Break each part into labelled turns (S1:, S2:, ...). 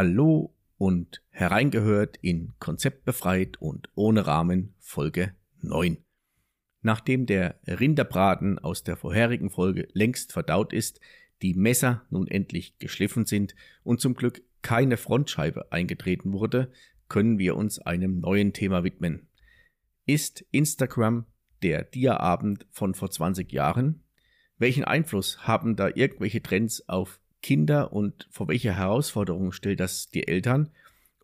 S1: Hallo und hereingehört in Konzept befreit und ohne Rahmen Folge 9. Nachdem der Rinderbraten aus der vorherigen Folge längst verdaut ist, die Messer nun endlich geschliffen sind und zum Glück keine Frontscheibe eingetreten wurde, können wir uns einem neuen Thema widmen. Ist Instagram der Dia-Abend von vor 20 Jahren? Welchen Einfluss haben da irgendwelche Trends auf Kinder und vor welche Herausforderungen stellt das die Eltern?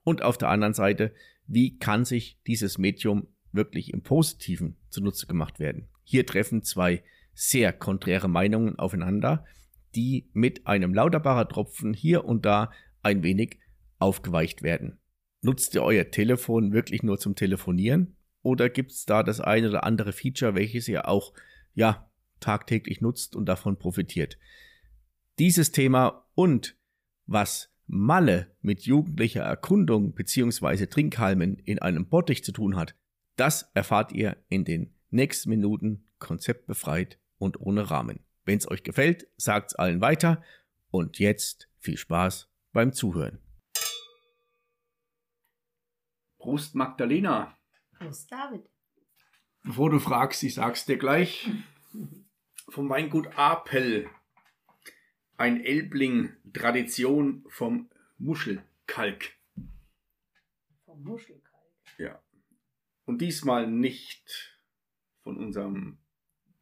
S1: Und auf der anderen Seite, wie kann sich dieses Medium wirklich im Positiven zunutze gemacht werden? Hier treffen zwei sehr konträre Meinungen aufeinander, die mit einem Lauterbarer Tropfen hier und da ein wenig aufgeweicht werden. Nutzt ihr euer Telefon wirklich nur zum Telefonieren? Oder gibt es da das eine oder andere Feature, welches ihr auch ja tagtäglich nutzt und davon profitiert? Dieses Thema und was Malle mit jugendlicher Erkundung bzw. Trinkhalmen in einem Bottich zu tun hat, das erfahrt ihr in den nächsten Minuten konzeptbefreit und ohne Rahmen. Wenn es euch gefällt, sagt's allen weiter und jetzt viel Spaß beim Zuhören. Prost Magdalena.
S2: Prost David.
S1: Bevor du fragst, ich sag's dir gleich. Vom Weingut Apel ein Elbling, Tradition vom Muschelkalk.
S2: Vom Muschelkalk?
S1: Ja. Und diesmal nicht von unserem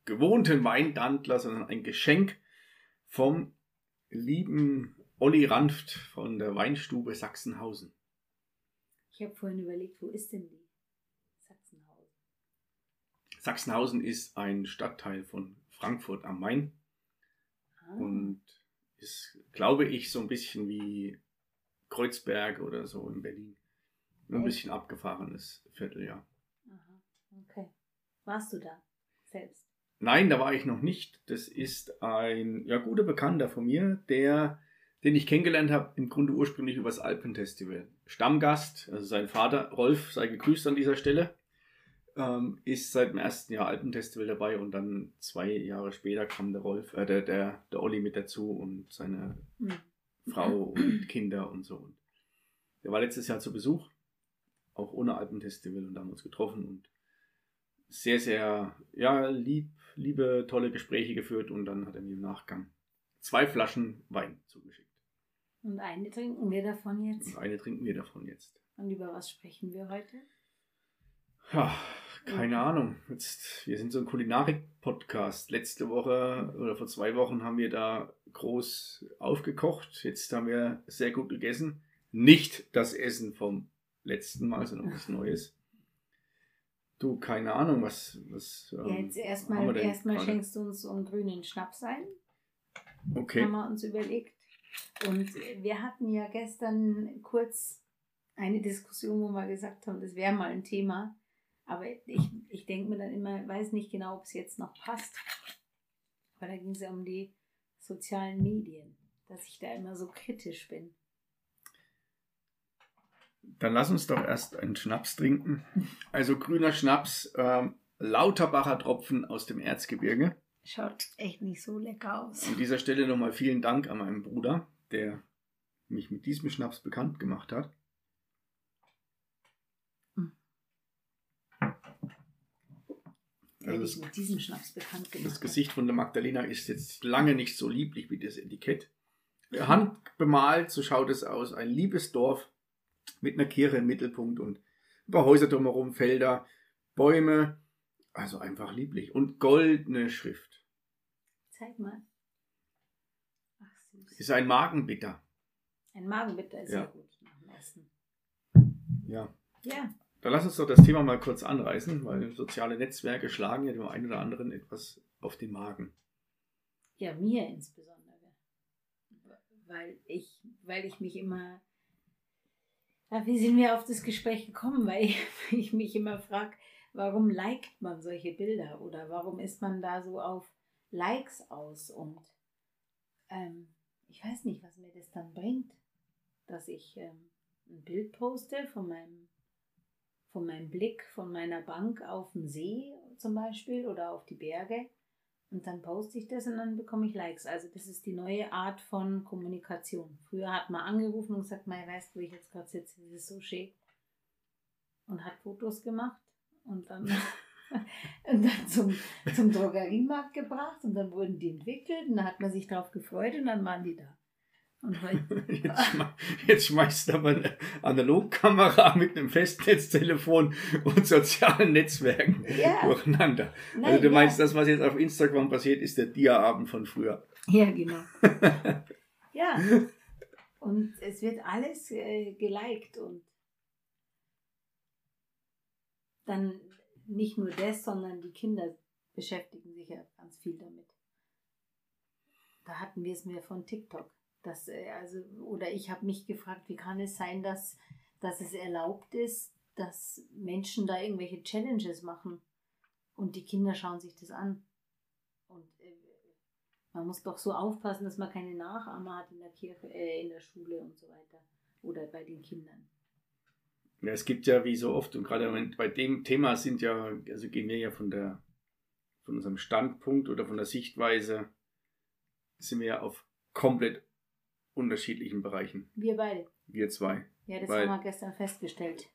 S1: gewohnten Weindantler, sondern ein Geschenk vom lieben Olli Ranft von der Weinstube Sachsenhausen.
S2: Ich habe vorhin überlegt, wo ist denn die Sachsenhausen?
S1: Sachsenhausen ist ein Stadtteil von Frankfurt am Main. Ah. Und ist, glaube ich, so ein bisschen wie Kreuzberg oder so in Berlin. Ein bisschen abgefahrenes Vierteljahr.
S2: Aha, okay. Warst du da selbst?
S1: Nein, da war ich noch nicht. Das ist ein ja, guter Bekannter von mir, der, den ich kennengelernt habe, im Grunde ursprünglich übers Alpenfestival. Stammgast, also sein Vater, Rolf, sei gegrüßt an dieser Stelle ähm, ist seit dem ersten Jahr Alpenfestival dabei und dann zwei Jahre später kam der Rolf, äh, der, der, der Olli mit dazu und seine mhm. Frau und Kinder und so. Und der war letztes Jahr zu Besuch, auch ohne Alpenfestival und haben uns getroffen und sehr, sehr, ja, lieb, liebe, tolle Gespräche geführt und dann hat er mir im Nachgang zwei Flaschen Wein zugeschickt.
S2: Und eine trinken wir davon jetzt?
S1: Und eine trinken wir davon jetzt.
S2: Und über was sprechen wir heute?
S1: Ja, keine Ahnung. Jetzt, wir sind so ein Kulinarik-Podcast. Letzte Woche oder vor zwei Wochen haben wir da groß aufgekocht. Jetzt haben wir sehr gut gegessen. Nicht das Essen vom letzten Mal, sondern was Neues. Du, keine Ahnung, was. was
S2: ähm, ja, jetzt erstmal erst schenkst du uns so einen grünen Schnaps ein.
S1: Okay.
S2: Haben wir uns überlegt. Und wir hatten ja gestern kurz eine Diskussion, wo wir gesagt haben, das wäre mal ein Thema aber ich, ich denke mir dann immer, weiß nicht genau, ob es jetzt noch passt. Weil da ging es ja um die sozialen Medien, dass ich da immer so kritisch bin.
S1: Dann lass uns doch erst einen Schnaps trinken. Also grüner Schnaps, ähm, Lauterbacher Tropfen aus dem Erzgebirge.
S2: Schaut echt nicht so lecker aus.
S1: An dieser Stelle nochmal vielen Dank an meinen Bruder, der mich mit diesem Schnaps bekannt gemacht hat.
S2: Also das, mit diesem Schnaps bekannt gemacht.
S1: Das Gesicht von der Magdalena ist jetzt lange nicht so lieblich wie das Etikett. Handbemalt, so schaut es aus. Ein liebes Dorf mit einer Kirche im Mittelpunkt und ein paar Häuser drumherum, Felder, Bäume. Also einfach lieblich. Und goldene Schrift.
S2: Zeig mal.
S1: Ach, süß. Ist ein Magenbitter.
S2: Ein Magenbitter ist ja, ja gut nach dem Essen.
S1: Ja.
S2: Ja.
S1: Dann lass uns doch das Thema mal kurz anreißen, weil soziale Netzwerke schlagen ja dem einen oder anderen etwas auf den Magen.
S2: Ja, mir insbesondere. Weil ich, weil ich mich immer. Wie sind wir auf das Gespräch gekommen? Weil ich, ich mich immer frage, warum liked man solche Bilder oder warum ist man da so auf Likes aus? Und ähm, ich weiß nicht, was mir das dann bringt, dass ich ähm, ein Bild poste von meinem von meinem Blick von meiner Bank auf den See zum Beispiel oder auf die Berge Und dann poste ich das und dann bekomme ich Likes. Also das ist die neue Art von Kommunikation. Früher hat man angerufen und gesagt, man weißt, wo ich jetzt gerade sitze, das ist so schön. Und hat Fotos gemacht und dann, und dann zum, zum Drogeriemarkt gebracht und dann wurden die entwickelt und da hat man sich drauf gefreut und dann waren die da.
S1: Jetzt, jetzt schmeißt du aber eine Analogkamera mit einem Festnetztelefon und sozialen Netzwerken ja. durcheinander. Nein, also du ja. meinst, das, was jetzt auf Instagram passiert, ist der Dia-Abend von früher.
S2: Ja, genau. ja. Und es wird alles äh, geliked und dann nicht nur das, sondern die Kinder beschäftigen sich ja ganz viel damit. Da hatten wir es mehr von TikTok. Das, äh, also, oder ich habe mich gefragt, wie kann es sein, dass, dass es erlaubt ist, dass Menschen da irgendwelche Challenges machen und die Kinder schauen sich das an. Und äh, man muss doch so aufpassen, dass man keine Nachahmer hat in der Kirche, äh, in der Schule und so weiter. Oder bei den Kindern.
S1: Ja, es gibt ja wie so oft, und gerade bei dem Thema sind ja, also gehen wir ja von der von unserem Standpunkt oder von der Sichtweise, sind wir ja auf komplett unterschiedlichen Bereichen.
S2: Wir beide.
S1: Wir zwei.
S2: Ja, das weil, haben wir gestern festgestellt.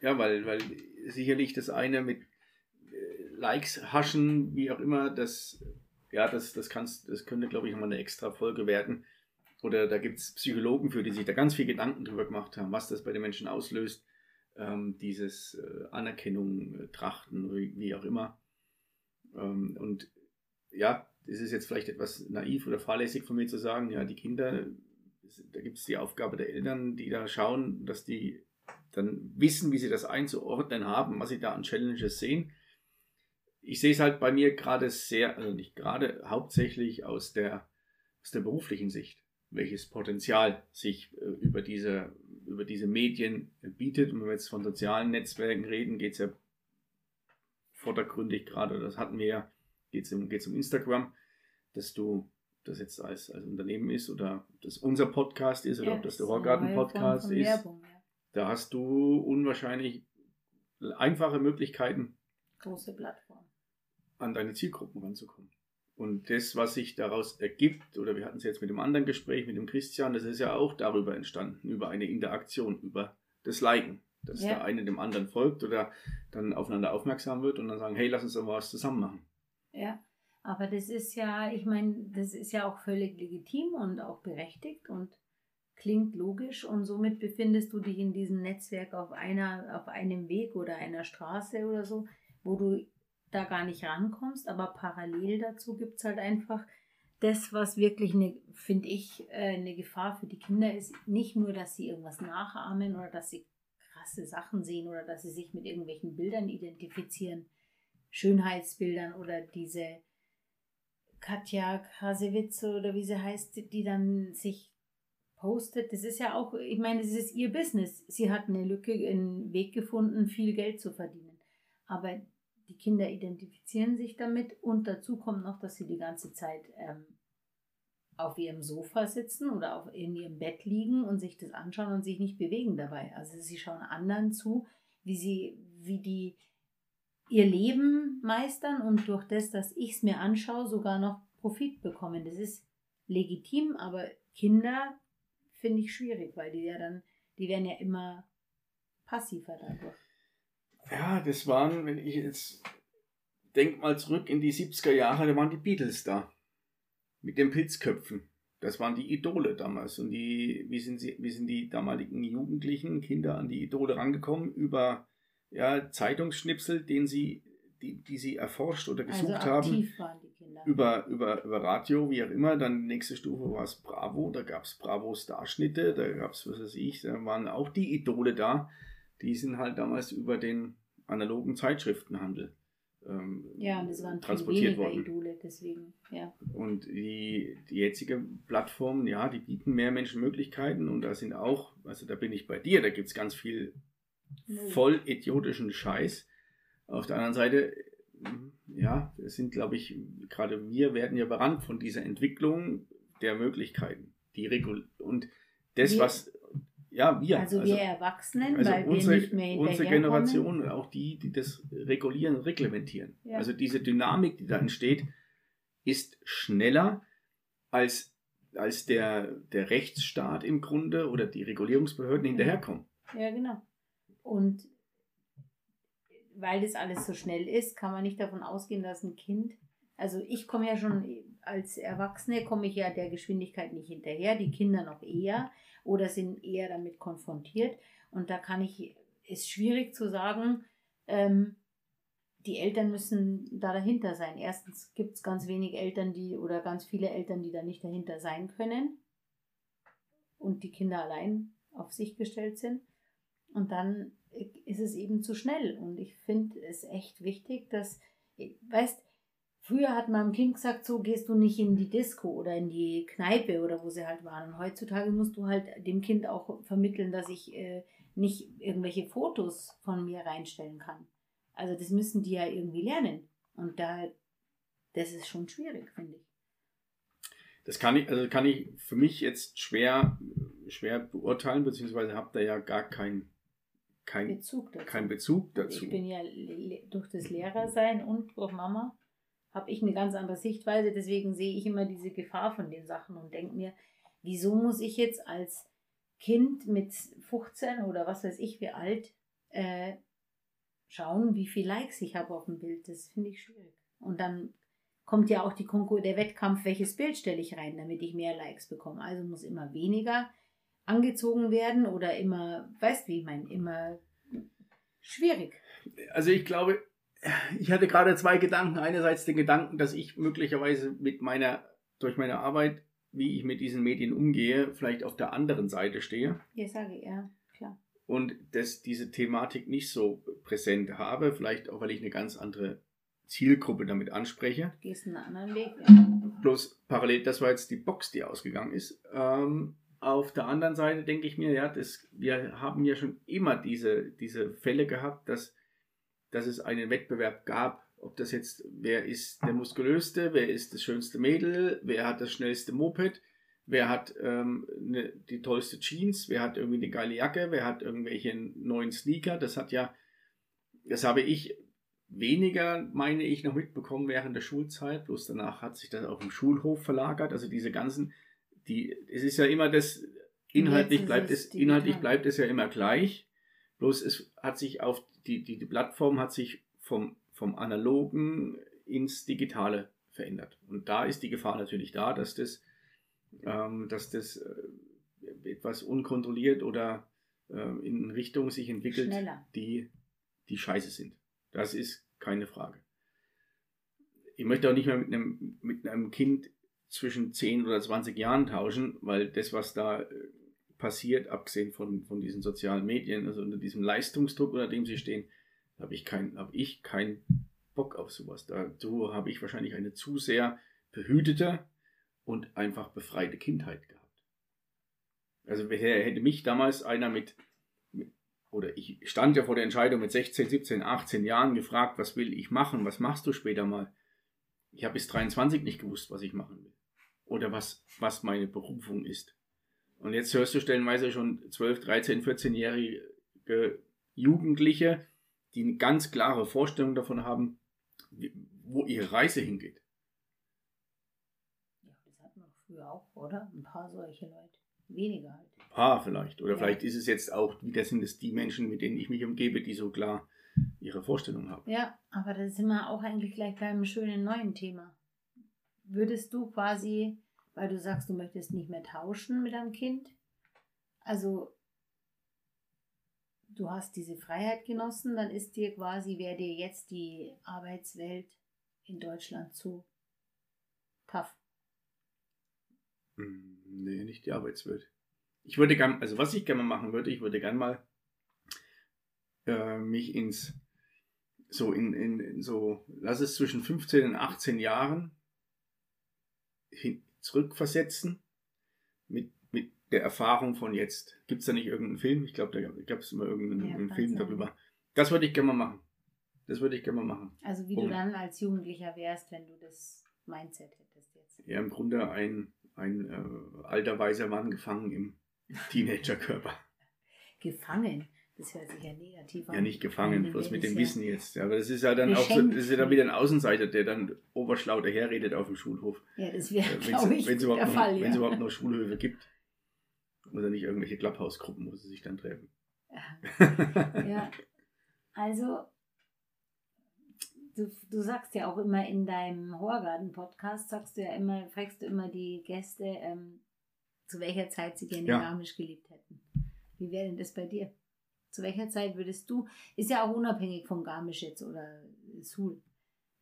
S1: Ja, weil, weil sicherlich das eine mit äh, Likes haschen, wie auch immer, das, ja, das, das, kannst, das könnte, glaube ich, mal eine extra Folge werden. Oder da gibt es Psychologen für, die sich da ganz viel Gedanken drüber gemacht haben, was das bei den Menschen auslöst. Ähm, dieses äh, Anerkennung, äh, Trachten, wie auch immer. Ähm, und ja, es ist jetzt vielleicht etwas naiv oder fahrlässig von mir zu sagen, ja, die Kinder da gibt es die Aufgabe der Eltern, die da schauen, dass die dann wissen, wie sie das einzuordnen haben, was sie da an Challenges sehen. Ich sehe es halt bei mir gerade sehr, also nicht gerade, hauptsächlich aus der, aus der beruflichen Sicht, welches Potenzial sich äh, über, diese, über diese Medien bietet. Und wenn wir jetzt von sozialen Netzwerken reden, geht es ja vordergründig gerade, das hatten wir ja, geht es um, um Instagram, dass du das jetzt als, als Unternehmen ist oder das unser Podcast ist oder ja, ob das der Horgarten-Podcast ist, Werbung, ja. da hast du unwahrscheinlich einfache Möglichkeiten,
S2: große Plattform,
S1: an deine Zielgruppen ranzukommen. Und das, was sich daraus ergibt, oder wir hatten es jetzt mit dem anderen Gespräch, mit dem Christian, das ist ja auch darüber entstanden, über eine Interaktion, über das Liken. Dass ja. der eine dem anderen folgt oder dann aufeinander aufmerksam wird und dann sagen, hey, lass uns doch mal was zusammen machen.
S2: Ja. Aber das ist ja, ich meine, das ist ja auch völlig legitim und auch berechtigt und klingt logisch. Und somit befindest du dich in diesem Netzwerk auf einer, auf einem Weg oder einer Straße oder so, wo du da gar nicht rankommst, aber parallel dazu gibt es halt einfach das, was wirklich eine, finde ich, äh, eine Gefahr für die Kinder ist, nicht nur, dass sie irgendwas nachahmen oder dass sie krasse Sachen sehen oder dass sie sich mit irgendwelchen Bildern identifizieren, Schönheitsbildern oder diese Katja Krasewitz oder wie sie heißt, die dann sich postet. Das ist ja auch, ich meine, das ist ihr Business. Sie hat eine Lücke, einen Weg gefunden, viel Geld zu verdienen. Aber die Kinder identifizieren sich damit und dazu kommt noch, dass sie die ganze Zeit ähm, auf ihrem Sofa sitzen oder auf, in ihrem Bett liegen und sich das anschauen und sich nicht bewegen dabei. Also sie schauen anderen zu, wie sie, wie die ihr Leben meistern und durch das, dass ich es mir anschaue, sogar noch Profit bekommen. Das ist legitim, aber Kinder finde ich schwierig, weil die ja dann, die werden ja immer passiver dadurch.
S1: Ja, das waren, wenn ich jetzt denk mal zurück in die 70er Jahre, da waren die Beatles da. Mit den Pilzköpfen. Das waren die Idole damals. Und die, wie sind sie, wie sind die damaligen Jugendlichen, Kinder an die Idole rangekommen? Über ja, Zeitungsschnipsel, den sie, die, die sie erforscht oder also gesucht also haben. Über, über, über Radio, wie auch immer. Dann die nächste Stufe war es Bravo, da gab es Bravo-Starschnitte, da gab es, was weiß ich, da waren auch die Idole da. Die sind halt damals über den analogen Zeitschriftenhandel ähm,
S2: ja, und das waren transportiert worden. Idole, deswegen, ja.
S1: Und die, die jetzige Plattform, ja, die bieten mehr Menschen Möglichkeiten und da sind auch, also da bin ich bei dir, da gibt es ganz viel voll idiotischen Scheiß. Auf der anderen Seite, ja, es sind, glaube ich, gerade wir werden ja berannt von dieser Entwicklung der Möglichkeiten. Die Regul und das, wir, was, ja, wir.
S2: Also, also wir Erwachsenen, also weil
S1: unsere,
S2: wir nicht mehr
S1: Unsere Generation und auch die, die das regulieren und reglementieren. Ja. Also diese Dynamik, die da entsteht, ist schneller als, als der, der Rechtsstaat im Grunde oder die Regulierungsbehörden hinterherkommen.
S2: Ja, genau. Und weil das alles so schnell ist, kann man nicht davon ausgehen, dass ein Kind, also ich komme ja schon als Erwachsene, komme ich ja der Geschwindigkeit nicht hinterher, die Kinder noch eher oder sind eher damit konfrontiert. Und da kann ich, ist schwierig zu sagen, ähm, die Eltern müssen da dahinter sein. Erstens gibt es ganz wenig Eltern, die oder ganz viele Eltern, die da nicht dahinter sein können und die Kinder allein auf sich gestellt sind. Und dann ist es eben zu schnell. Und ich finde es echt wichtig, dass, weißt, früher hat man einem Kind gesagt, so gehst du nicht in die Disco oder in die Kneipe oder wo sie halt waren. Und heutzutage musst du halt dem Kind auch vermitteln, dass ich äh, nicht irgendwelche Fotos von mir reinstellen kann. Also das müssen die ja irgendwie lernen. Und da, das ist schon schwierig, finde ich.
S1: Das kann ich, also kann ich für mich jetzt schwer, schwer beurteilen, beziehungsweise habe da ja gar keinen kein Bezug dazu. Kein Bezug dazu.
S2: Ich bin ja durch das Lehrersein und durch Mama habe ich eine ganz andere Sichtweise. Deswegen sehe ich immer diese Gefahr von den Sachen und denke mir, wieso muss ich jetzt als Kind mit 15 oder was weiß ich wie alt äh, schauen, wie viel Likes ich habe auf dem Bild. Das finde ich schwierig. Und dann kommt ja auch die Konkur der Wettkampf, welches Bild stelle ich rein, damit ich mehr Likes bekomme. Also muss immer weniger angezogen werden oder immer, weißt wie ich meine, immer schwierig.
S1: Also ich glaube, ich hatte gerade zwei Gedanken. Einerseits den Gedanken, dass ich möglicherweise mit meiner, durch meine Arbeit, wie ich mit diesen Medien umgehe, vielleicht auf der anderen Seite stehe.
S2: Ja, sage ich, ja, klar.
S1: Und dass diese Thematik nicht so präsent habe, vielleicht auch, weil ich eine ganz andere Zielgruppe damit anspreche.
S2: Du gehst einen anderen Weg. Ja.
S1: Bloß parallel, das war jetzt die Box, die ausgegangen ist. Ähm, auf der anderen Seite denke ich mir, ja, das, wir haben ja schon immer diese, diese Fälle gehabt, dass, dass es einen Wettbewerb gab. Ob das jetzt, wer ist der muskulöste, wer ist das schönste Mädel, wer hat das schnellste Moped, wer hat ähm, ne, die tollste Jeans, wer hat irgendwie eine geile Jacke, wer hat irgendwelche neuen Sneaker. Das hat ja, das habe ich weniger, meine ich, noch mitbekommen während der Schulzeit. Bloß danach hat sich das auf dem Schulhof verlagert. Also diese ganzen die, es ist ja immer das, inhaltlich bleibt es, inhaltlich bleibt es ja immer gleich. Bloß es hat sich auf, die, die, die Plattform hat sich vom, vom Analogen ins Digitale verändert. Und da ist die Gefahr natürlich da, dass das, ähm, dass das äh, etwas unkontrolliert oder äh, in Richtungen sich entwickelt, die, die scheiße sind. Das ist keine Frage. Ich möchte auch nicht mehr mit einem, mit einem Kind zwischen 10 oder 20 Jahren tauschen, weil das, was da äh, passiert, abgesehen von, von diesen sozialen Medien, also unter diesem Leistungsdruck, unter dem sie stehen, habe ich keinen hab kein Bock auf sowas. Dazu habe ich wahrscheinlich eine zu sehr behütete und einfach befreite Kindheit gehabt. Also hätte mich damals einer mit, mit, oder ich stand ja vor der Entscheidung mit 16, 17, 18 Jahren gefragt, was will ich machen, was machst du später mal? Ich habe bis 23 nicht gewusst, was ich machen will. Oder was, was meine Berufung ist. Und jetzt hörst du stellenweise schon 12, 13, 14-jährige Jugendliche, die eine ganz klare Vorstellung davon haben, wo ihre Reise hingeht.
S2: Ja, das hatten wir früher auch, oder? Ein paar solche Leute. Weniger halt.
S1: Ein paar vielleicht. Oder ja. vielleicht ist es jetzt auch, wieder sind es die Menschen, mit denen ich mich umgebe, die so klar ihre Vorstellung haben.
S2: Ja, aber da sind wir auch eigentlich gleich bei einem schönen neuen Thema. Würdest du quasi, weil du sagst, du möchtest nicht mehr tauschen mit deinem Kind, also du hast diese Freiheit genossen, dann ist dir quasi, wäre dir jetzt die Arbeitswelt in Deutschland zu tough.
S1: Hm, nee, nicht die Arbeitswelt. Ich würde gern, also was ich gerne mal machen würde, ich würde gern mal äh, mich ins, so in, in, in, so, lass es zwischen 15 und 18 Jahren hin, zurückversetzen mit, mit der Erfahrung von jetzt. Gibt es da nicht irgendeinen Film? Ich glaube, da gab es immer irgendeinen ja, Film darüber. Das würde ich gerne mal machen. Das würde ich gerne mal machen.
S2: Also wie um, du dann als Jugendlicher wärst, wenn du das Mindset hättest jetzt.
S1: Ja, im Grunde ein, ein äh, alter weiser Mann gefangen im Teenagerkörper.
S2: gefangen? Das hört sich ja negativ
S1: an. Ja, nicht gefangen, bloß mit dem Wissen jetzt. Aber das ist ja dann auch so, das ist ja dann wieder ein Außenseiter, der dann oberschlau daherredet auf dem Schulhof.
S2: Ja, das wäre, glaube ich,
S1: wenn es überhaupt,
S2: der Fall,
S1: noch,
S2: ja.
S1: wenn es überhaupt noch Schulhöfe gibt. Oder nicht irgendwelche Klapphausgruppen, wo sie sich dann treffen.
S2: ja, also du, du sagst ja auch immer in deinem Horgarten-Podcast, sagst du ja immer, fragst du immer die Gäste, ähm, zu welcher Zeit sie gerne ja. Garmisch gelebt hätten. Wie wäre denn das bei dir? Zu welcher Zeit würdest du, ist ja auch unabhängig von Garmisch jetzt oder Sul,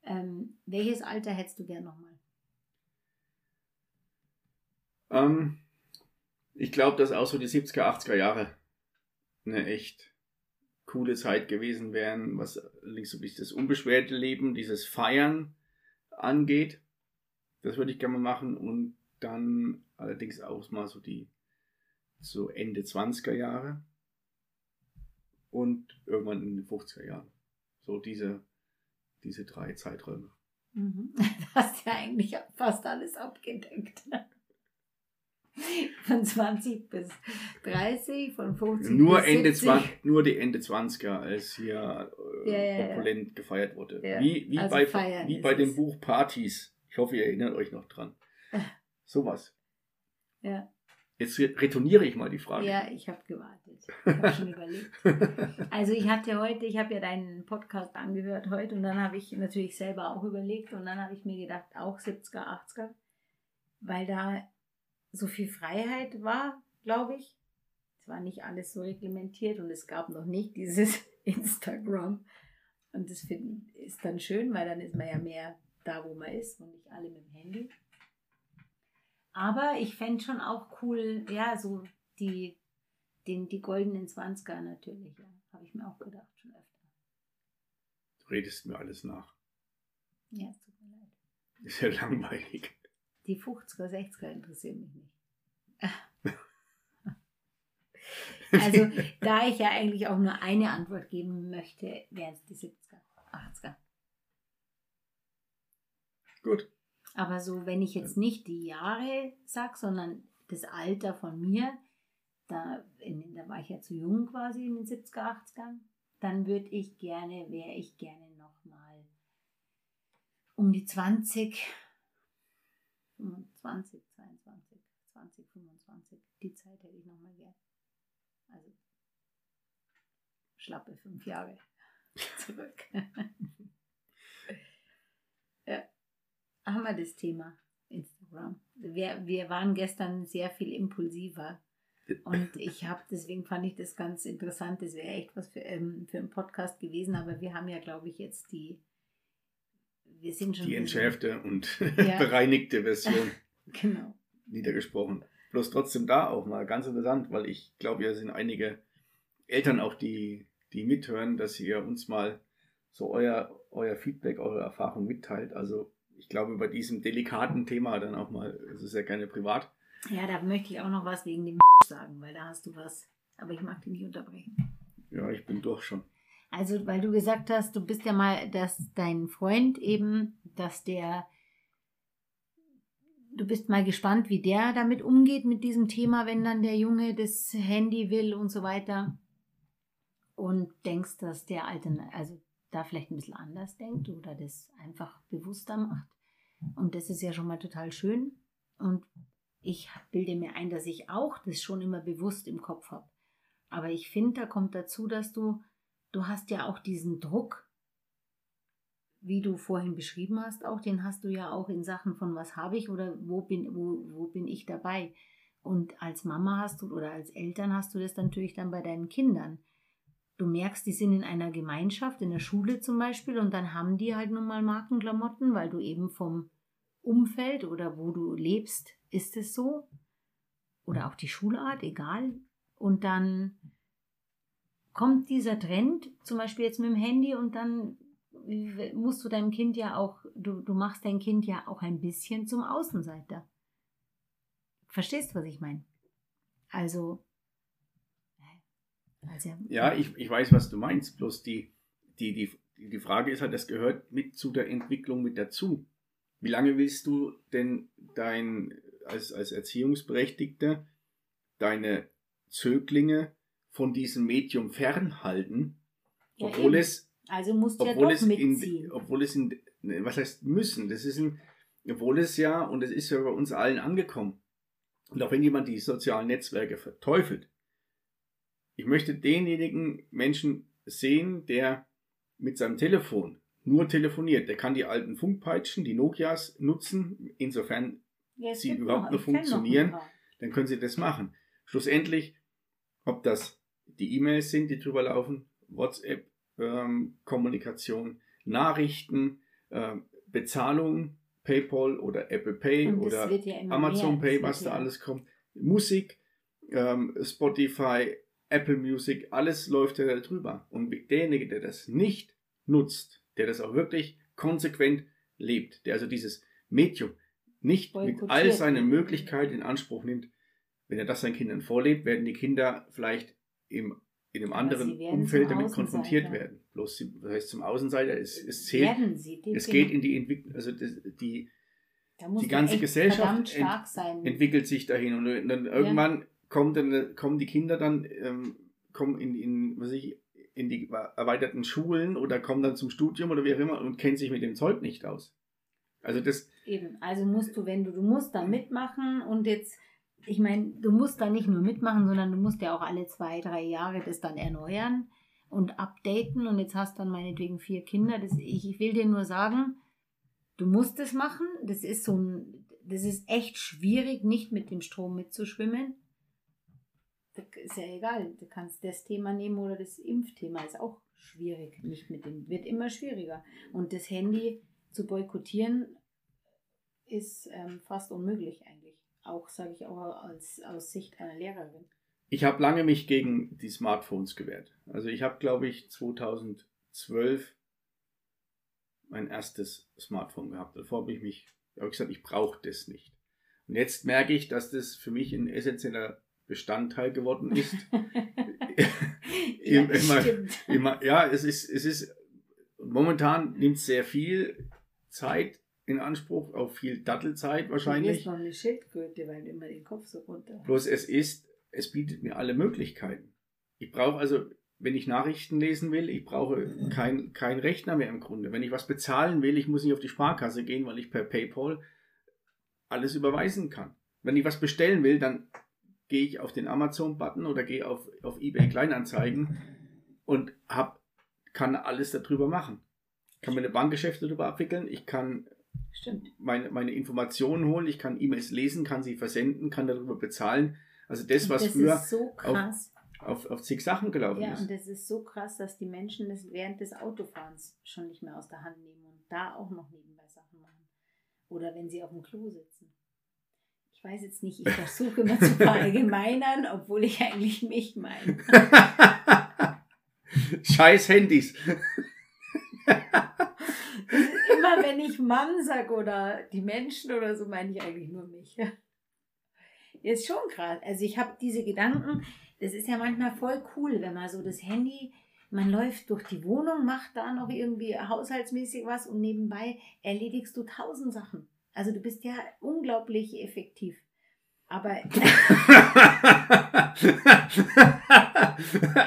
S2: ähm, welches Alter hättest du gern nochmal?
S1: Ähm, ich glaube, dass auch so die 70er, 80er Jahre eine echt coole Zeit gewesen wären, was allerdings so ein das unbeschwerte Leben, dieses Feiern angeht. Das würde ich gerne mal machen und dann allerdings auch mal so die so Ende 20er Jahre und irgendwann in den 50er Jahren. So diese, diese drei Zeiträume.
S2: Mhm. Du hast ja eigentlich fast alles abgedeckt. Von 20 bis 30, von 50
S1: nur
S2: bis
S1: Ende
S2: 70.
S1: 20, Nur die Ende 20er, als hier äh,
S2: Ja, ja, ja.
S1: opulent gefeiert wurde.
S2: Ja,
S1: Wie, wie,
S2: also
S1: bei, wie bei dem
S2: es.
S1: Buch Partys. Ich hoffe, ihr erinnert euch noch dran. Sowas.
S2: Ja.
S1: Jetzt re- retourniere ich mal die Frage.
S2: Ja, ich habe gewartet. Ich habe schon überlegt. Also ich hatte heute, ich habe ja deinen Podcast angehört heute und dann habe ich natürlich selber auch überlegt und dann habe ich mir gedacht, auch 70er, 80er, weil da so viel Freiheit war, glaube ich. Es war nicht alles so reglementiert und es gab noch nicht dieses Instagram. Und das find, ist dann schön, weil dann ist man ja mehr da, wo man ist und nicht alle mit dem Handy. Aber ich fände schon auch cool, ja, so die, den, die goldenen 20er natürlich, ja. Habe ich mir auch gedacht, schon öfter.
S1: Du redest mir alles nach.
S2: Ja, es tut mir leid.
S1: Ist ja langweilig.
S2: Die 50er, 60er interessieren mich nicht. Also, da ich ja eigentlich auch nur eine Antwort geben möchte, wären es die 70er, 80er.
S1: Gut.
S2: Aber so, wenn ich jetzt nicht die Jahre sag, sondern das Alter von mir, da, in, da war ich ja zu jung quasi in den 70er, 80ern, dann würde ich gerne, wäre ich gerne nochmal um die 20, 25, 22, 20, 25, die Zeit hätte ich nochmal gern. Also schlappe fünf Jahre zurück. ja. Haben wir das Thema Instagram. Wir, wir waren gestern sehr viel impulsiver. Und ich habe, deswegen fand ich das ganz interessant. Das wäre echt was für, ähm, für einen Podcast gewesen, aber wir haben ja, glaube ich, jetzt die. Wir sind schon.
S1: Die entschärfte und
S2: Ja.
S1: bereinigte Version
S2: Genau.
S1: niedergesprochen. Bloß trotzdem da auch mal ganz interessant, weil ich glaube, ja sind einige Eltern auch, die, die mithören, dass ihr uns mal so euer, euer Feedback, eure Erfahrung mitteilt. Also ich glaube, bei diesem delikaten Thema dann auch mal, es ist ja gerne privat.
S2: Ja, da möchte ich auch noch was wegen dem sagen, weil da hast du was. Aber ich mag dich nicht unterbrechen.
S1: Ja, ich bin durch schon.
S2: Also, weil du gesagt hast, du bist ja mal, dass dein Freund eben, dass der, du bist mal gespannt, wie der damit umgeht mit diesem Thema, wenn dann der Junge das Handy will und so weiter. Und denkst, dass der Alte, also da vielleicht ein bisschen anders denkt oder das einfach bewusster macht. Und das ist ja schon mal total schön. Und ich bilde mir ein, dass ich auch das schon immer bewusst im Kopf habe. Aber ich finde, da kommt dazu, dass du du hast ja auch diesen Druck, wie du vorhin beschrieben hast, auch den hast du ja auch in Sachen von was habe ich oder wo bin, wo, wo bin ich dabei. Und als Mama hast du oder als Eltern hast du das natürlich dann bei deinen Kindern. Du merkst, die sind in einer Gemeinschaft, in der Schule zum Beispiel, und dann haben die halt nun mal Markenklamotten, weil du eben vom Umfeld oder wo du lebst, ist es so. Oder auch die Schulart, egal. Und dann kommt dieser Trend, zum Beispiel jetzt mit dem Handy, und dann musst du deinem Kind ja auch, du, du machst dein Kind ja auch ein bisschen zum Außenseiter. Verstehst du, was ich meine? Also, also
S1: Ja, ich, ich weiß, was du meinst. Bloß die, die, die, die Frage ist halt, das gehört mit zu der Entwicklung mit dazu. Wie lange willst du denn dein, als, als Erziehungsberechtigter deine Zöglinge von diesem Medium fernhalten,
S2: Ja,
S1: obwohl
S2: eben.
S1: es
S2: Also musst du ja
S1: obwohl
S2: doch
S1: es in,
S2: mitziehen.
S1: obwohl es in, ne, was heißt müssen, das ist ein, obwohl es ja, und es ist ja bei uns allen angekommen. Und auch wenn jemand die sozialen Netzwerke verteufelt, ich möchte denjenigen Menschen sehen, der mit seinem Telefon nur telefoniert. Der kann die alten Funkpeitschen, die Nokias nutzen, insofern
S2: Ja,
S1: sie überhaupt
S2: noch-
S1: nur funktionieren. dann können Sie das machen. Schlussendlich, ob das die E-Mails sind, die drüber laufen, WhatsApp, ähm, Kommunikation, Nachrichten, ähm, Bezahlung, PayPal oder Apple Pay oder
S2: ja
S1: Amazon
S2: mehr.
S1: Pay, was da alles kommt, Musik, ähm, Spotify, Apple Music, alles läuft ja da drüber. Und derjenige, der das nicht nutzt, der das auch wirklich konsequent lebt, der also dieses Medium nicht mit all seinen Möglichkeiten in Anspruch nimmt, wenn er das seinen Kindern vorlebt, werden die Kinder vielleicht im, in einem anderen Umfeld damit konfrontiert werden. Bloß, sie- das heißt zum Außenseiter, es, es zählt, es geht in die Entwicklung, also das, die, die ganze Gesellschaft
S2: sein.
S1: entwickelt sich dahin. Und dann irgendwann kommt dann, kommen die Kinder dann ähm, kommen in, in, was ich, in die erweiterten Schulen oder kommen dann zum Studium oder wie auch immer und kennen sich mit dem Zeug nicht aus. Also das,
S2: Eben, also musst du, wenn du, du musst da mitmachen und jetzt, ich meine, du musst da nicht nur mitmachen, sondern du musst ja auch alle zwei, drei Jahre das dann erneuern und updaten und jetzt hast dann meinetwegen vier Kinder. Das, ich, ich will dir nur sagen, du musst es machen. Das ist so ein, das ist echt schwierig, nicht mit dem Strom mitzuschwimmen. Das ist ja egal, du kannst das Thema nehmen oder das Impfthema ist auch schwierig, nicht mit dem, wird immer schwieriger. Und das Handy zu boykottieren ist ähm, fast unmöglich eigentlich. Auch, sage ich auch als, aus Sicht einer Lehrerin.
S1: ich habe lange mich gegen die Smartphones gewehrt. Also ich habe, glaube ich, 2012 mein erstes Smartphone gehabt. Davor habe ich mich, habe ich gesagt, ich brauche das nicht. Und jetzt merke ich, dass das für mich ein essentieller Bestandteil geworden ist.
S2: ja,
S1: Im- immer-
S2: stimmt.
S1: Immer, ja, es ist, es ist, momentan nimmt es sehr viel Zeit in Anspruch, auch viel Dattelzeit
S2: Du
S1: wahrscheinlich.
S2: wirst noch eine Schildkröte, weil du immer den Kopf so runter.
S1: Bloß es ist, es bietet mir alle Möglichkeiten. Ich brauche also, wenn ich Nachrichten lesen will, ich brauche kein, kein Rechner mehr im Grunde. Wenn ich was bezahlen will, ich muss nicht auf die Sparkasse gehen, weil ich per PayPal alles überweisen kann. Wenn ich was bestellen will, dann gehe ich auf den Amazon-Button oder gehe auf, auf eBay Kleinanzeigen und hab, kann alles darüber machen. Ich kann meine Bankgeschäfte darüber abwickeln, ich kann
S2: Stimmt.
S1: meine, meine Informationen holen, ich kann E-Mails lesen, kann sie versenden, kann darüber bezahlen. Also das, was
S2: das
S1: früher
S2: ist so krass.
S1: auf, auf zig Sachen gelaufen
S2: Ja,
S1: ist.
S2: und das ist so krass, dass die Menschen das während des Autofahrens schon nicht mehr aus der Hand nehmen und da auch noch nebenbei Sachen machen. Oder wenn sie auf dem Klo sitzen. Ich weiß jetzt nicht, ich versuche immer zu verallgemeinern, obwohl ich eigentlich mich meine.
S1: Scheiß Handys.
S2: Immer, wenn ich Mann sage oder die Menschen oder so, meine ich eigentlich nur mich. Ist schon krass. Also ich habe diese Gedanken, das ist ja manchmal voll cool, wenn man so das Handy, man läuft durch die Wohnung, macht da noch irgendwie haushaltsmäßig was und nebenbei erledigst du tausend Sachen. Also du bist ja unglaublich effektiv. Aber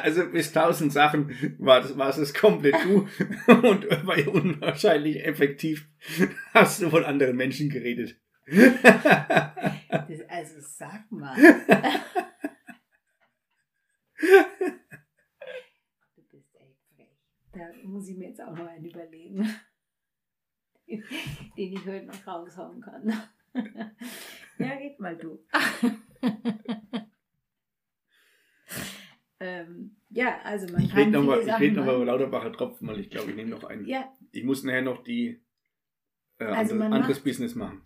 S1: also bis tausend Sachen war das, war es komplett du und war unwahrscheinlich effektiv hast du von anderen Menschen geredet.
S2: das, also sag mal. Du bist echt frech. Da muss ich mir jetzt auch noch einen überlegen, den ich heute noch raushauen kann. Ja, geht mal du. ähm, ja, also man
S1: Ich
S2: kann
S1: rede nochmal
S2: Sachen
S1: red noch mal
S2: machen.
S1: über Lauterbacher Tropfen, weil ich glaube, ich nehme noch einen.
S2: Ja,
S1: Ich muss nachher noch die äh,
S2: Also
S1: andere, anderes
S2: macht-
S1: Business machen.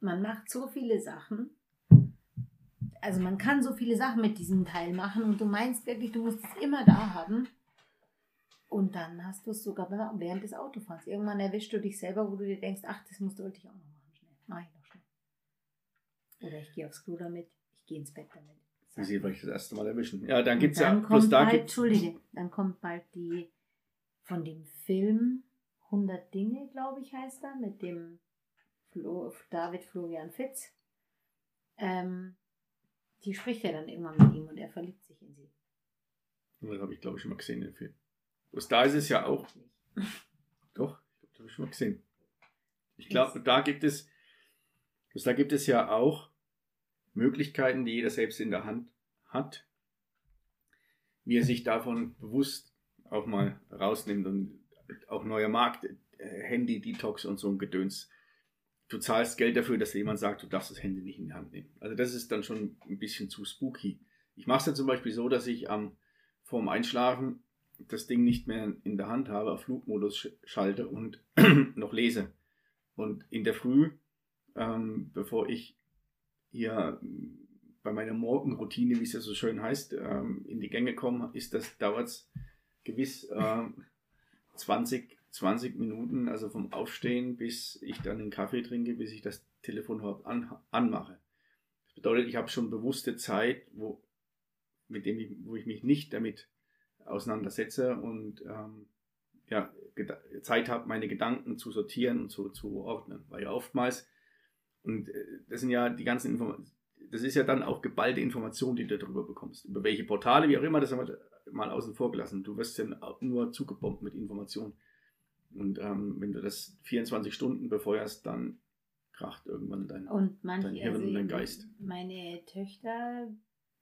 S2: man macht so viele Sachen. Also man kann so viele Sachen mit diesem Teil machen und du meinst wirklich, du musst es immer da haben. Und dann hast du es sogar während des Autofahrens. Irgendwann erwischst du dich selber, wo du dir denkst, ach, das musst du wollte ich auch noch machen. Schnell. Mach ich noch schnell. Oder ich gehe aufs Klo damit, ich gehe ins Bett damit.
S1: Sie sie vielleicht das erste Mal erwischen. Ja, dann gibt es ja, bloß
S2: kommt
S1: da
S2: bald,
S1: gibt's,
S2: Entschuldige, dann kommt bald die von dem Film 100 Dinge, glaube ich, heißt er, mit dem Flo, David Florian Fitz. Ähm, die spricht ja dann irgendwann mit ihm und er verliebt sich in sie.
S1: Das habe ich, glaube ich, schon mal gesehen, den Film. Bloß da ist es ja auch. Doch, ich glaube, das habe ich schon mal gesehen. Ich glaube, da gibt es, bloß da gibt es ja auch Möglichkeiten, die jeder selbst in der Hand hat, wie er sich davon bewusst auch mal rausnimmt und auch neuer Markt, äh, Handy-Detox und so ein Gedöns. Du zahlst Geld dafür, dass jemand sagt, du darfst das Handy nicht in die Hand nehmen. Also das ist dann schon ein bisschen zu spooky. Ich mache es ja zum Beispiel so, dass ich am vorm Einschlafen das Ding nicht mehr in der Hand habe, auf Flugmodus schalte und noch lese. Und in der Früh, ähm, bevor ich hier bei meiner Morgenroutine, wie es ja so schön heißt, ähm, in die Gänge komme, ist das, dauert es gewiss ähm, 20, 20 Minuten, also vom Aufstehen, bis ich dann einen Kaffee trinke, bis ich das Telefon überhaupt an, anmache. Das bedeutet, ich habe schon bewusste Zeit, wo, mit dem wo ich mich nicht damit auseinandersetze und ähm, ja, Zeit habe, meine Gedanken zu sortieren und zu, zu ordnen. Weil ja oftmals, und äh, das sind ja die ganzen Informationen, das ist ja dann auch geballte Information, die du darüber bekommst. Über welche Portale, wie auch immer, das haben wir mal außen vor gelassen. Du wirst ja nur zugebombt mit Informationen. Und ähm, wenn du das 24 Stunden befeuerst, dann kracht irgendwann dein,
S2: und manche,
S1: dein Hirn
S2: also
S1: und dein Geist.
S2: Meine Töchter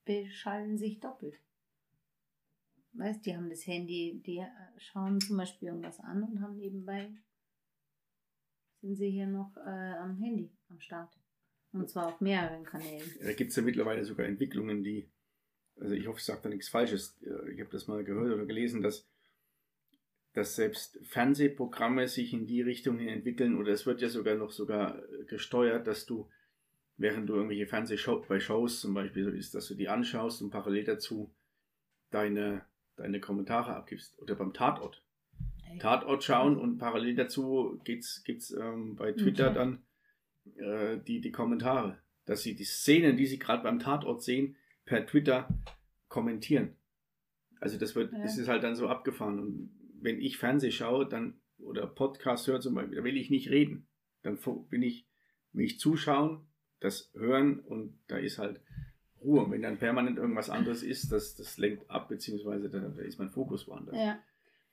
S2: beschallen sich doppelt. Weißt, die haben das Handy, die schauen zum Beispiel irgendwas an und haben nebenbei sind sie hier noch äh, am Handy am Start. Und zwar auf mehreren Kanälen.
S1: Da gibt es ja mittlerweile sogar Entwicklungen, die, also ich hoffe, ich sage da nichts Falsches. Ich habe das mal gehört oder gelesen, dass, dass selbst Fernsehprogramme sich in die Richtung entwickeln oder es wird ja sogar noch sogar gesteuert, dass du, während du irgendwelche Fernsehshows bei Shows zum Beispiel so ist, dass du die anschaust und parallel dazu deine, deine Kommentare abgibst. Oder beim Tatort. Tatort schauen und parallel dazu gibt es ähm, bei Twitter okay. dann äh, die, die Kommentare, dass sie die Szenen, die sie gerade beim Tatort sehen, per Twitter kommentieren. Also das wird, ja. ist es halt dann so abgefahren. Und wenn ich Fernseh schaue, dann oder Podcast höre zum Beispiel, da will ich nicht reden. Dann bin ich, will ich zuschauen, das hören und da ist halt Ruhe. Wenn dann permanent irgendwas anderes ist, das, das lenkt ab, beziehungsweise da, da ist mein Fokus woanders.
S2: Ja.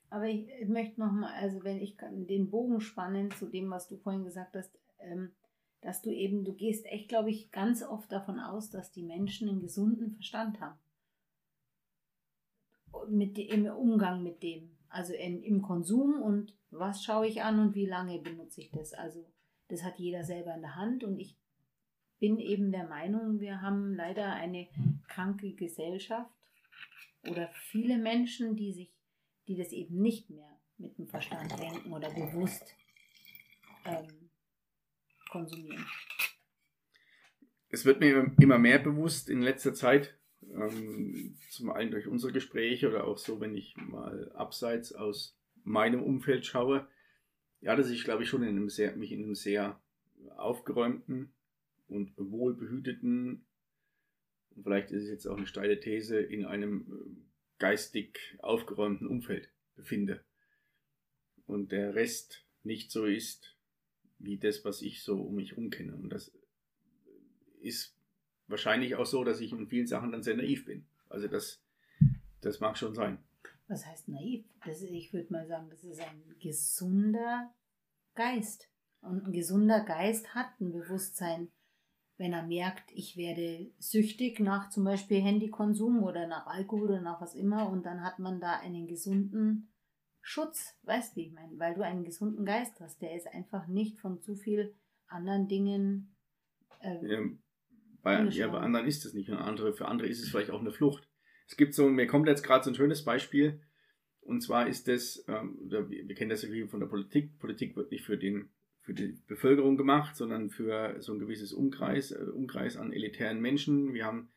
S2: Aber ich, ich möchte nochmal, also wenn ich den Bogen spannen zu dem, was du vorhin gesagt hast, ähm, dass du eben, du gehst echt, glaube ich, ganz oft davon aus, dass die Menschen einen gesunden Verstand haben. Mit, Im Umgang mit dem. Also in, im Konsum und was schaue ich an und wie lange benutze ich das. Also das hat jeder selber in der Hand und ich bin eben der Meinung, wir haben leider eine kranke Gesellschaft oder viele Menschen, die sich, die das eben nicht mehr mit dem Verstand denken oder bewusst ähm, konsumieren.
S1: Es wird mir immer mehr bewusst in letzter Zeit, ähm, zum einen durch unsere Gespräche oder auch so, wenn ich mal abseits aus meinem Umfeld schaue, ja, dass ich glaube ich schon in einem sehr, mich in einem sehr aufgeräumten und wohlbehüteten, vielleicht ist es jetzt auch eine steile These, in einem äh, geistig aufgeräumten Umfeld befinde. Und der Rest nicht so ist, wie das, was ich so um mich herum kenne. Und das ist wahrscheinlich auch so, dass ich in vielen Sachen dann sehr naiv bin. Also das, das mag schon sein.
S2: Was heißt naiv? Das, ich würde mal sagen, das ist ein gesunder Geist. Und ein gesunder Geist hat ein Bewusstsein, wenn er merkt, ich werde süchtig nach zum Beispiel Handykonsum oder nach Alkohol oder nach was immer und dann hat man da einen gesunden Schutz, weißt du, wie ich meine, weil du einen gesunden Geist hast, der ist einfach nicht von zu viel anderen Dingen.
S1: Äh, ja, bei, ja, bei anderen ist es nicht. Und andere, für andere ist es vielleicht auch eine Flucht. Es gibt so, mir kommt jetzt gerade so ein schönes Beispiel. Und zwar ist das, ähm, wir, wir kennen das ja von der Politik. Politik wird nicht für, den, für die Bevölkerung gemacht, sondern für so ein gewisses Umkreis, äh, Umkreis an elitären Menschen. Wir haben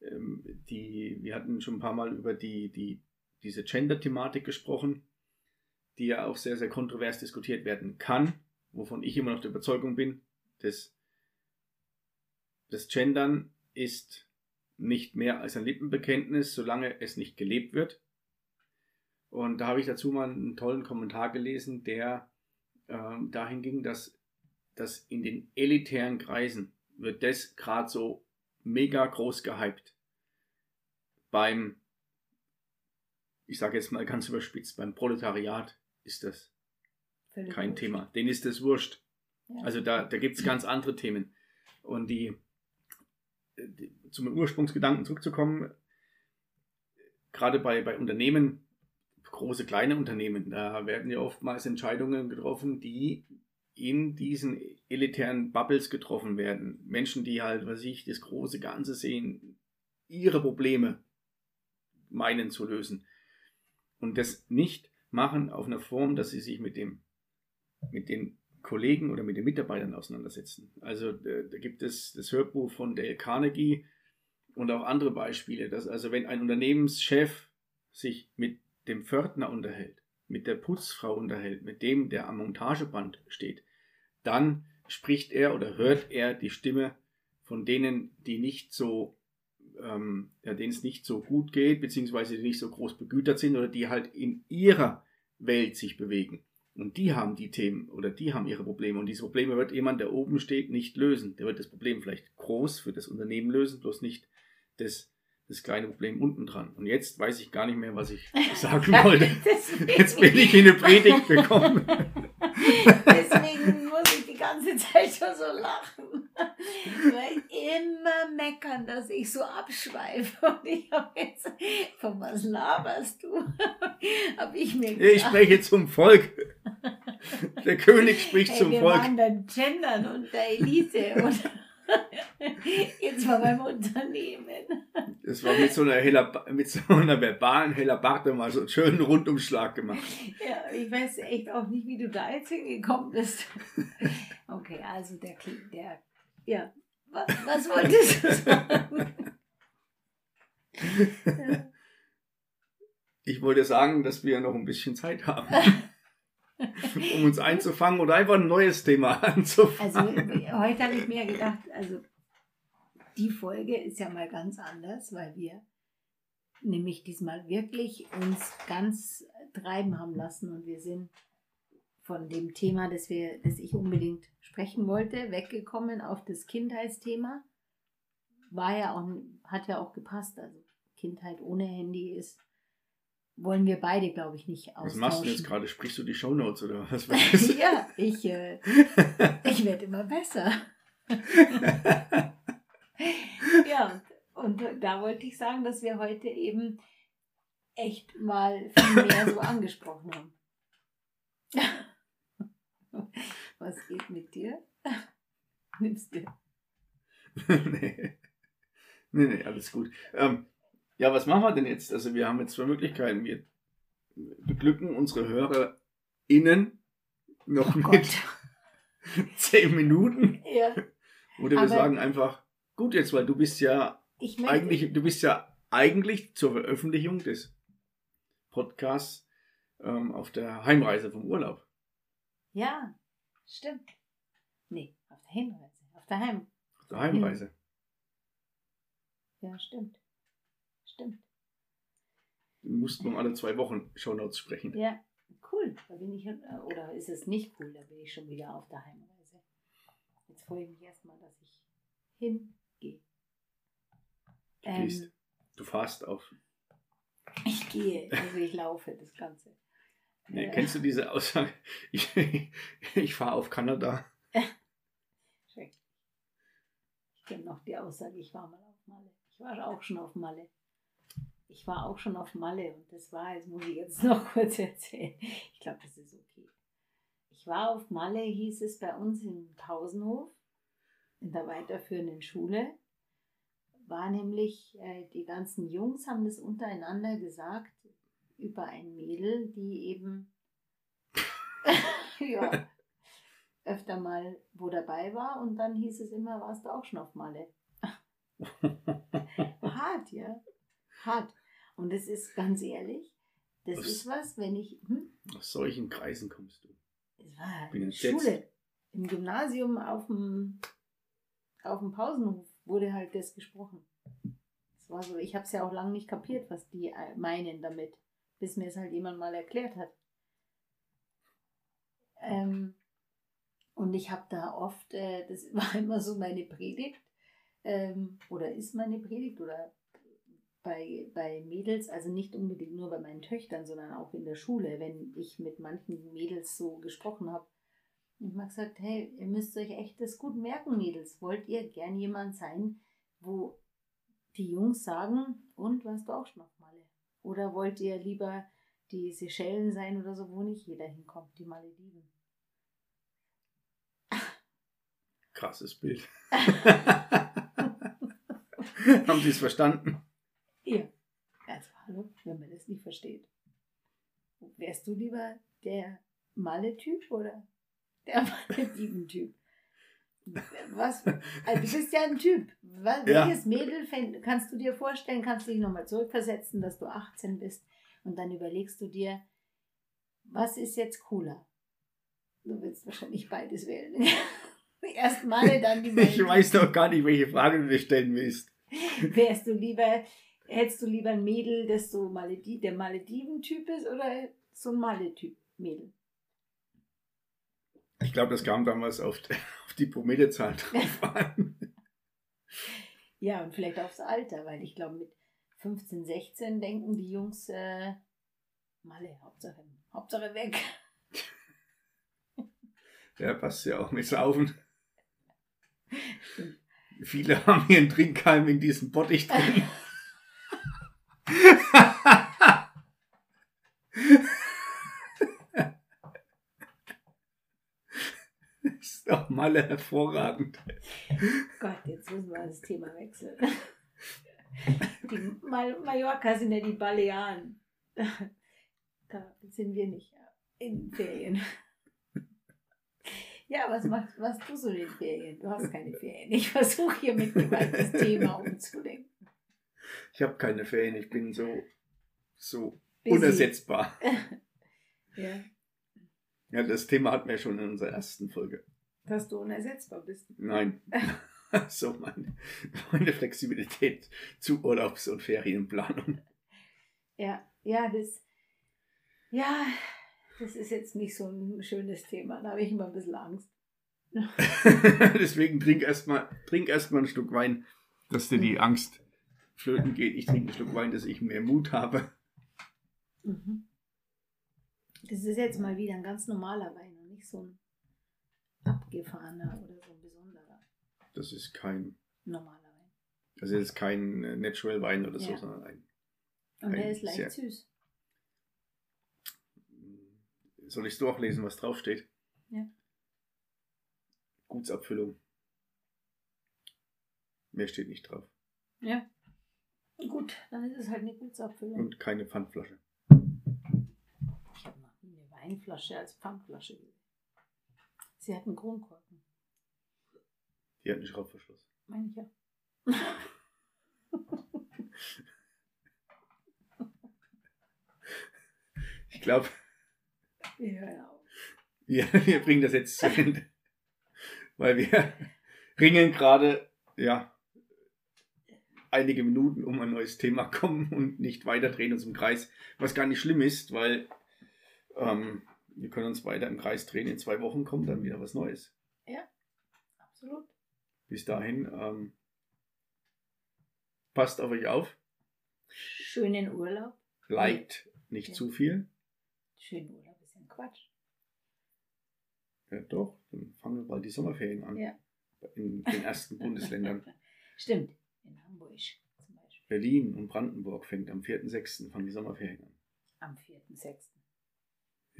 S1: ähm, die, wir hatten schon ein paar Mal über die, die, diese Gender-Thematik gesprochen die ja auch sehr, sehr kontrovers diskutiert werden kann, wovon ich immer noch der Überzeugung bin, dass das Gendern ist nicht mehr als ein Lippenbekenntnis, solange es nicht gelebt wird. Und da habe ich dazu mal einen tollen Kommentar gelesen, der äh, dahin ging, dass, dass in den elitären Kreisen wird das gerade so mega groß gehypt. Beim, ich sage jetzt mal ganz überspitzt, beim Proletariat ist das
S2: Völlig
S1: kein
S2: wurscht.
S1: Thema. Denen ist das wurscht.
S2: Ja.
S1: Also da, da gibt es ganz andere Themen. Und die, die zum Ursprungsgedanken zurückzukommen, gerade bei, bei Unternehmen, große, kleine Unternehmen, da werden ja oftmals Entscheidungen getroffen, die in diesen elitären Bubbles getroffen werden. Menschen, die halt, was ich, das große Ganze sehen, ihre Probleme meinen zu lösen. Und das nicht machen auf einer Form, dass sie sich mit dem, mit den Kollegen oder mit den Mitarbeitern auseinandersetzen. Also da gibt es das Hörbuch von Dale Carnegie und auch andere Beispiele, dass also wenn ein Unternehmenschef sich mit dem Pförtner unterhält, mit der Putzfrau unterhält, mit dem, der am Montageband steht, dann spricht er oder hört er die Stimme von denen, die nicht so, ähm, ja, denen es nicht so gut geht, beziehungsweise die nicht so groß begütert sind oder die halt in ihrer Welt sich bewegen. Und die haben die Themen oder die haben ihre Probleme. Und diese Probleme wird jemand, der oben steht, nicht lösen. Der wird das Problem vielleicht groß für das Unternehmen lösen, bloß nicht das, das kleine Problem unten dran. Und jetzt weiß ich gar nicht mehr, was ich sagen wollte. Jetzt bin ich in eine Predigt gekommen.
S2: Deswegen muss ich die ganze Zeit schon so lachen. Weil immer meckern, dass ich so abschweife. Und ich habe jetzt, von was laberst du? Habe ich mir
S1: Ich spreche zum Volk. Der König spricht
S2: Hey,
S1: zum
S2: wir
S1: Volk.
S2: waren dann Gendern und der Elite. Und jetzt war beim Unternehmen.
S1: Das war mit so einer, heller, mit so einer verbalen Hellerbarte mal so einen schönen Rundumschlag gemacht.
S2: Ja, ich weiß echt auch nicht, wie du da jetzt hingekommen bist. Okay, also der klingt, der, ja, was, was wolltest du sagen?
S1: Ich wollte sagen, dass wir noch ein bisschen Zeit haben, um uns einzufangen oder einfach ein neues Thema anzufangen.
S2: Also heute habe ich mir gedacht, also die Folge ist ja mal ganz anders, weil wir nämlich diesmal wirklich uns ganz treiben haben lassen und wir sind von dem Thema, das wir, das ich unbedingt sprechen wollte, weggekommen auf das Kindheitsthema. War ja auch, hat ja auch gepasst. Also Kindheit ohne Handy ist, wollen wir beide, glaube ich, nicht austauschen.
S1: Was machst du jetzt gerade? Sprichst du die Shownotes oder was?
S2: ja, ich, äh, ich werde immer besser. ja, und da wollte ich sagen, dass wir heute eben echt mal viel mehr so angesprochen haben. Was geht mit dir? Nimmst du?
S1: nee. nee, nee, alles gut. Ähm, ja, was machen wir denn jetzt? Also wir haben jetzt zwei Möglichkeiten. Wir beglücken unsere HörerInnen noch
S2: Oh
S1: mit zehn Minuten.
S2: Ja,
S1: Oder wir
S2: Aber-
S1: sagen einfach, gut jetzt, weil du bist ja eigentlich, du bist ja eigentlich zur Veröffentlichung des Podcasts ähm, auf der Heimreise vom Urlaub.
S2: Ja, stimmt. Nee, auf der Hinreise, auf der Heim.
S1: Auf der Heimreise.
S2: Ja, stimmt. Stimmt.
S1: Du musst nur alle zwei Wochen Shownotes sprechen.
S2: Ja, cool. Da bin ich, äh, oder ist es nicht cool, da bin ich schon wieder auf der Heimreise. Jetzt freue ich mich erstmal, dass ich hingehe.
S1: Du gehst. Du fahrst auf.
S2: ich gehe, also ich laufe das Ganze.
S1: Nee,
S2: Äh,
S1: kennst du diese Aussage? Ich, ich fahre auf Kanada.
S2: schrecklich. Ich kenne noch die Aussage, ich war mal auf Malle. Ich war auch schon auf Malle. Ich war auch schon auf Malle und das war, das muss ich jetzt noch kurz erzählen. Ich glaube, das ist okay. Ich war auf Malle, hieß es bei uns im Pausenhof, in der weiterführenden Schule. War nämlich, äh, die ganzen Jungs haben das untereinander gesagt über ein Mädel, die eben ja, öfter mal wo dabei war und dann hieß es immer, warst du auch schon auf Malle. Hart, ja. Hart. Und das ist ganz ehrlich, das
S1: Was?
S2: ist was, wenn ich, hm,
S1: Aus solchen Kreisen kommst du.
S2: es war
S1: Bin
S2: in. Schule, im Gymnasium auf dem, auf dem Pausenhof wurde halt das gesprochen. Es war so, ich habe es ja auch lange nicht kapiert, was die äh, meinen damit, bis mir es halt jemand mal erklärt hat. Ähm, und ich habe da oft, äh, das war immer so meine Predigt, ähm, oder ist meine Predigt oder bei, bei Mädels, also nicht unbedingt nur bei meinen Töchtern, sondern auch in der Schule, wenn ich mit manchen Mädels so gesprochen habe. Und man gesagt, hey, ihr müsst euch echt das gut merken, Mädels. Wollt ihr gern jemand sein, wo die Jungs sagen, und warst du auch schon auf Malle? Oder wollt ihr lieber die Seychellen sein oder so, wo nicht jeder hinkommt, die Malediven?
S1: Krasses Bild. Haben Sie es verstanden?
S2: Ja. Also, hallo, wenn man das nicht versteht. Wärst du lieber der Malle-Typ oder der Malediven-Typ? Was? Also du bist ja ein Typ. Was,
S1: Ja.
S2: Welches Mädel fänd, kannst du dir vorstellen? Kannst du dich nochmal zurückversetzen, dass du 18 bist und dann überlegst du dir, was ist jetzt cooler? Du willst wahrscheinlich beides wählen. Erst Malle, dann die
S1: Ich
S2: Malediven.
S1: weiß noch gar nicht, welche Frage du dir stellen willst.
S2: Wärst du lieber, hättest du lieber ein Mädel, das so Maledi der Malediven-Typ ist oder so ein Malle-Typ Mädel?
S1: Ich glaube, das kam damals auf, auf die Promillezahl drauf an.
S2: Ja, und vielleicht aufs Alter, weil ich glaube, mit 15, 16 denken die Jungs, äh, Malle, Hauptsache, Hauptsache weg.
S1: Ja, passt ja auch mit Saufen. Viele haben einen Trinkhalm in diesem Bottich drin. Mal hervorragend.
S2: Gott, jetzt müssen wir das Thema wechseln. Die Mal Mallorca sind ja die Balearen. Da sind wir nicht in Ferien. Ja, was machst was tust du in den Ferien? Du hast keine Ferien. Ich versuche hier mit Gewalt das Thema umzulenken.
S1: Ich habe keine Ferien, ich bin so, so
S2: Busy.
S1: unersetzbar.
S2: Ja,
S1: Ja, das Thema hatten wir schon in unserer ersten Folge.
S2: Dass du unersetzbar bist.
S1: Nein. so meine, meine Flexibilität zu Urlaubs- und Ferienplanung.
S2: Ja, ja, das, ja, das ist jetzt nicht so ein schönes Thema. Da habe ich immer ein bisschen Angst.
S1: Deswegen trink erstmal trink erst mal ein Stück Wein, dass dir die Angst flöten geht. Ich trinke ein Stück Wein, dass ich mehr Mut habe.
S2: Mhm. Das ist jetzt mal wieder ein ganz normaler Wein und nicht so ein abgefahrener oder so ein besonderer
S1: Das ist kein,
S2: normaler Wein.
S1: also das ist kein äh, Natural Wein oder so,
S2: Ja.
S1: sondern ein.
S2: Und der
S1: Ein
S2: ist leicht süß.
S1: Soll ich es durchlesen, was draufsteht?
S2: Ja.
S1: Gutsabfüllung. Mehr steht nicht drauf.
S2: Ja. Gut, dann ist es halt eine Gutsabfüllung.
S1: Und keine Pfandflasche.
S2: Ich habe noch nie eine Weinflasche als Pfandflasche gesehen. Sie hat einen Kronkorken,
S1: Die hat einen Schraubverschluss.
S2: meine ich ja.
S1: Ich glaube,
S2: auf.
S1: wir, wir bringen das jetzt zu Ende. Weil wir ringen gerade, ja, einige Minuten um ein neues Thema kommen und nicht weiter drehen uns im Kreis. Was gar nicht schlimm ist, weil ähm, wir können uns weiter im Kreis drehen. In zwei Wochen kommt dann wieder was Neues.
S2: Absolut.
S1: Bis dahin, ähm, passt auf euch auf,
S2: Schönen Urlaub.
S1: liked nicht
S2: Ja.
S1: zu viel.
S2: Schönen Urlaub ist ja ein Quatsch.
S1: Ja, doch, dann fangen bald die Sommerferien an.
S2: Ja.
S1: In den ersten Bundesländern.
S2: Stimmt. In Hamburg zum Beispiel.
S1: Berlin und Brandenburg fängt am 4.6. fangen die Sommerferien an.
S2: Am 4.6.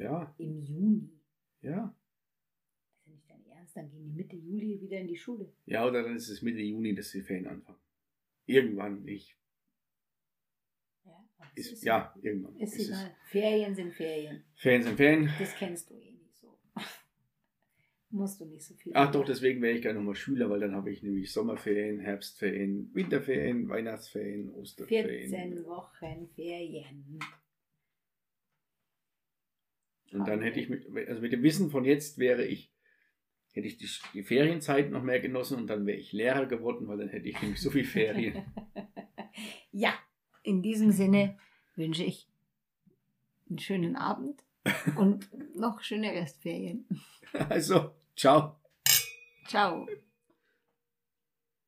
S1: Ja,
S2: Im Juni.
S1: ja.
S2: Das ist ja nicht dein Ernst. Dann gehen die Mitte Juli wieder in die Schule.
S1: Ja, oder dann ist es Mitte Juni, dass die Ferien anfangen. Irgendwann, ich.
S2: Ja, das
S1: Ist, ja, irgendwann.
S2: Ist
S1: Ist es-
S2: egal. Ferien sind Ferien.
S1: Ferien sind Ferien.
S2: Das kennst du eh nicht so. Musst du nicht so viel.
S1: Ach doch, deswegen wäre ich gerne nochmal Schüler, weil dann habe ich nämlich Sommerferien, Herbstferien, Winterferien, Weihnachtsferien, Osterferien.
S2: 14 Wochen Ferien.
S1: Und dann hätte ich mit, also mit dem Wissen von jetzt wäre ich, hätte ich die, die Ferienzeit noch mehr genossen und dann wäre ich Lehrer geworden, weil dann hätte ich nämlich so viel Ferien.
S2: ja, in diesem Sinne wünsche ich einen schönen Abend und noch schöne Restferien.
S1: Also, ciao.
S2: Ciao.